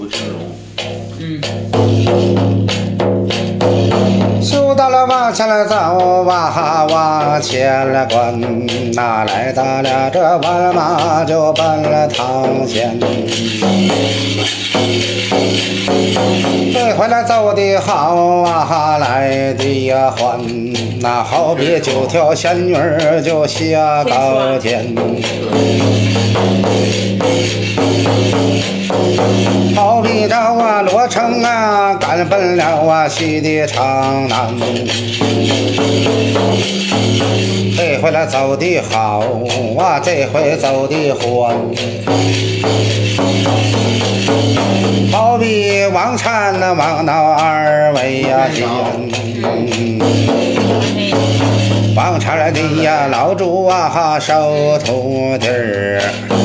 回车龙。嗯，修到了往前来走啊，往前来滚，哪来到了这万马就奔了堂前。这回来走的好啊，来的呀欢，那好比九条仙女就下高天。赶奔了啊西的长南。这回来走的好啊，这回走的欢。好比王禅那王老二位呀见，王禅的呀老主啊收徒弟儿。